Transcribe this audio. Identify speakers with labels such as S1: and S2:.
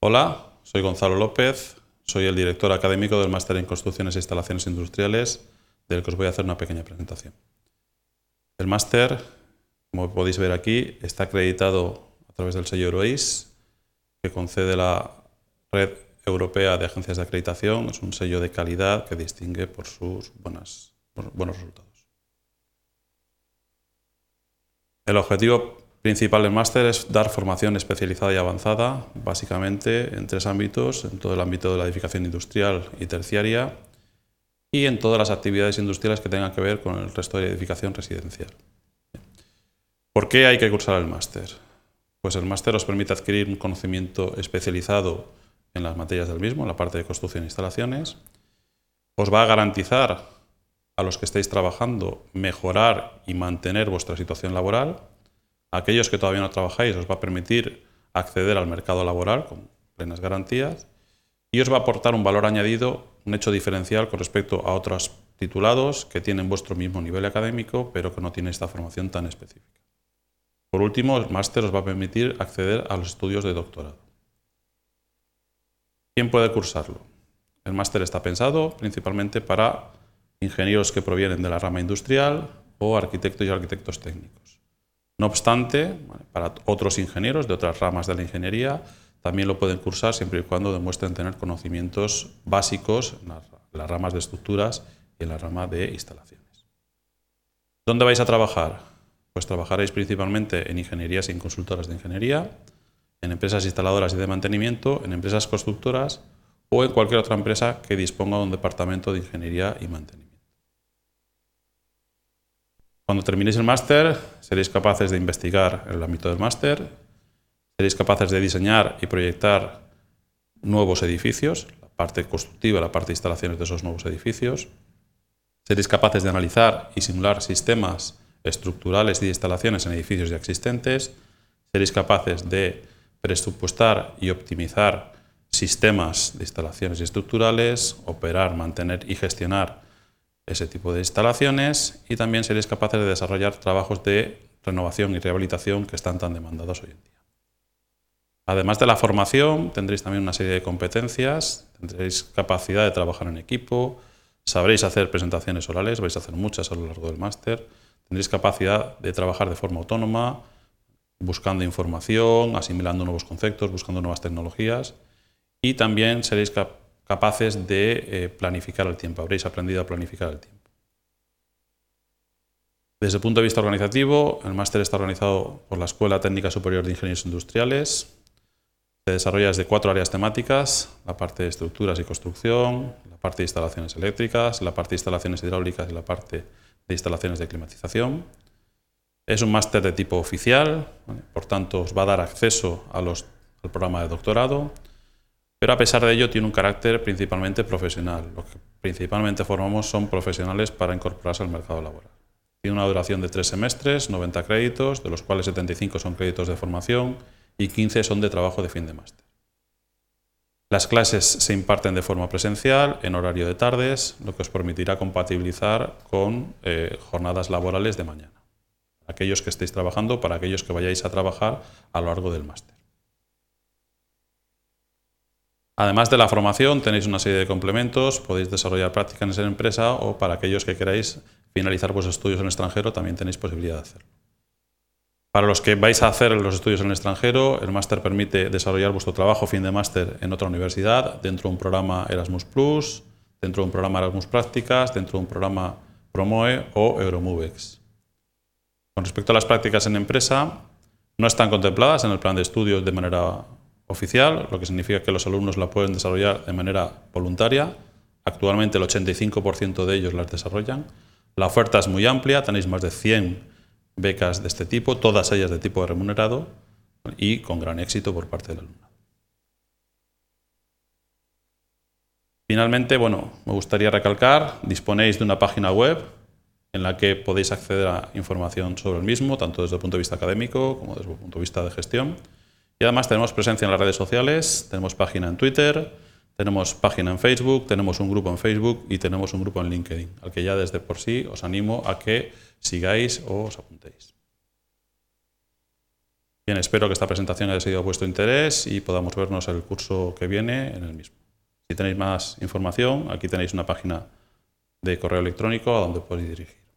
S1: Hola, soy Gonzalo López, soy el director académico del Máster en Construcciones e Instalaciones Industriales, del que os voy a hacer una pequeña presentación. El máster, como podéis ver aquí, está acreditado a través del sello EUROACE, que concede la Red Europea de Agencias de Acreditación. Es un sello de calidad que distingue por sus buenos resultados. El objetivo principal del máster es dar formación especializada y avanzada, básicamente en tres ámbitos, en todo el ámbito de la edificación industrial y terciaria y en todas las actividades industriales que tengan que ver con el resto de edificación residencial. ¿Por qué hay que cursar el máster? Pues el máster os permite adquirir un conocimiento especializado en las materias del mismo, en la parte de construcción e instalaciones. Os va a garantizar a los que estéis trabajando mejorar y mantener vuestra situación laboral aquellos que todavía no trabajáis os va a permitir acceder al mercado laboral con plenas garantías y os va a aportar un valor añadido, un hecho diferencial con respecto a otros titulados que tienen vuestro mismo nivel académico pero que no tienen esta formación tan específica. Por último, el máster os va a permitir acceder a los estudios de doctorado. ¿Quién puede cursarlo? El máster está pensado principalmente para ingenieros que provienen de la rama industrial o arquitectos y arquitectos técnicos. No obstante, para otros ingenieros de otras ramas de la ingeniería también lo pueden cursar siempre y cuando demuestren tener conocimientos básicos en las ramas de estructuras y en la rama de instalaciones. ¿Dónde vais a trabajar? Pues trabajaréis principalmente en ingenierías y en consultoras de ingeniería, en empresas instaladoras y de mantenimiento, en empresas constructoras o en cualquier otra empresa que disponga de un departamento de ingeniería y mantenimiento. Cuando terminéis el máster, seréis capaces de investigar en el ámbito del máster, seréis capaces de diseñar y proyectar nuevos edificios, la parte constructiva, la parte de instalaciones de esos nuevos edificios. Seréis capaces de analizar y simular sistemas estructurales y de instalaciones en edificios ya existentes. Seréis capaces de presupuestar y optimizar sistemas de instalaciones estructurales, operar, mantener y gestionar ese tipo de instalaciones y también seréis capaces de desarrollar trabajos de renovación y rehabilitación que están tan demandados hoy en día. Además de la formación, tendréis también una serie de competencias, tendréis capacidad de trabajar en equipo, sabréis hacer presentaciones orales, vais a hacer muchas a lo largo del máster, tendréis capacidad de trabajar de forma autónoma, buscando información, asimilando nuevos conceptos, buscando nuevas tecnologías y también seréis capaces capaces de eh, planificar el tiempo, habréis aprendido a planificar el tiempo. Desde el punto de vista organizativo, el máster está organizado por la Escuela Técnica Superior de Ingenieros Industriales. Se desarrolla desde cuatro áreas temáticas, la parte de estructuras y construcción, la parte de instalaciones eléctricas, la parte de instalaciones hidráulicas y la parte de instalaciones de climatización. Es un máster de tipo oficial, por tanto os va a dar acceso al programa de doctorado pero a pesar de ello tiene un carácter principalmente profesional. Lo que principalmente formamos son profesionales para incorporarse al mercado laboral. Tiene una duración de tres semestres, 90 créditos, de los cuales 75 son créditos de formación y 15 son de trabajo de fin de máster. Las clases se imparten de forma presencial, en horario de tardes, lo que os permitirá compatibilizar con eh, jornadas laborales de mañana. Aquellos que estéis trabajando, para aquellos que vayáis a trabajar a lo largo del máster. Además de la formación, tenéis una serie de complementos, podéis desarrollar prácticas en esa empresa o para aquellos que queráis finalizar vuestros estudios en extranjero también tenéis posibilidad de hacerlo. Para los que vais a hacer los estudios en el extranjero, el máster permite desarrollar vuestro trabajo fin de máster en otra universidad, dentro de un programa Erasmus Plus, dentro de un programa Erasmus Prácticas, dentro de un programa Promoe o Euromovex. Con respecto a las prácticas en empresa, no están contempladas en el plan de estudios de manera oficial, lo que significa que los alumnos la pueden desarrollar de manera voluntaria. Actualmente el 85% de ellos las desarrollan. La oferta es muy amplia, tenéis más de 100 becas de este tipo, todas ellas de tipo remunerado y con gran éxito por parte del alumno. Finalmente, bueno, me gustaría recalcar, disponéis de una página web en la que podéis acceder a información sobre el mismo, tanto desde el punto de vista académico como desde el punto de vista de gestión. Y además tenemos presencia en las redes sociales, tenemos página en Twitter, tenemos página en Facebook, tenemos un grupo en Facebook y tenemos un grupo en LinkedIn, al que ya desde por sí os animo a que sigáis o os apuntéis. Bien, espero que esta presentación haya sido de vuestro interés y podamos vernos el curso que viene en el mismo. Si tenéis más información, aquí tenéis una página de correo electrónico a donde podéis dirigir.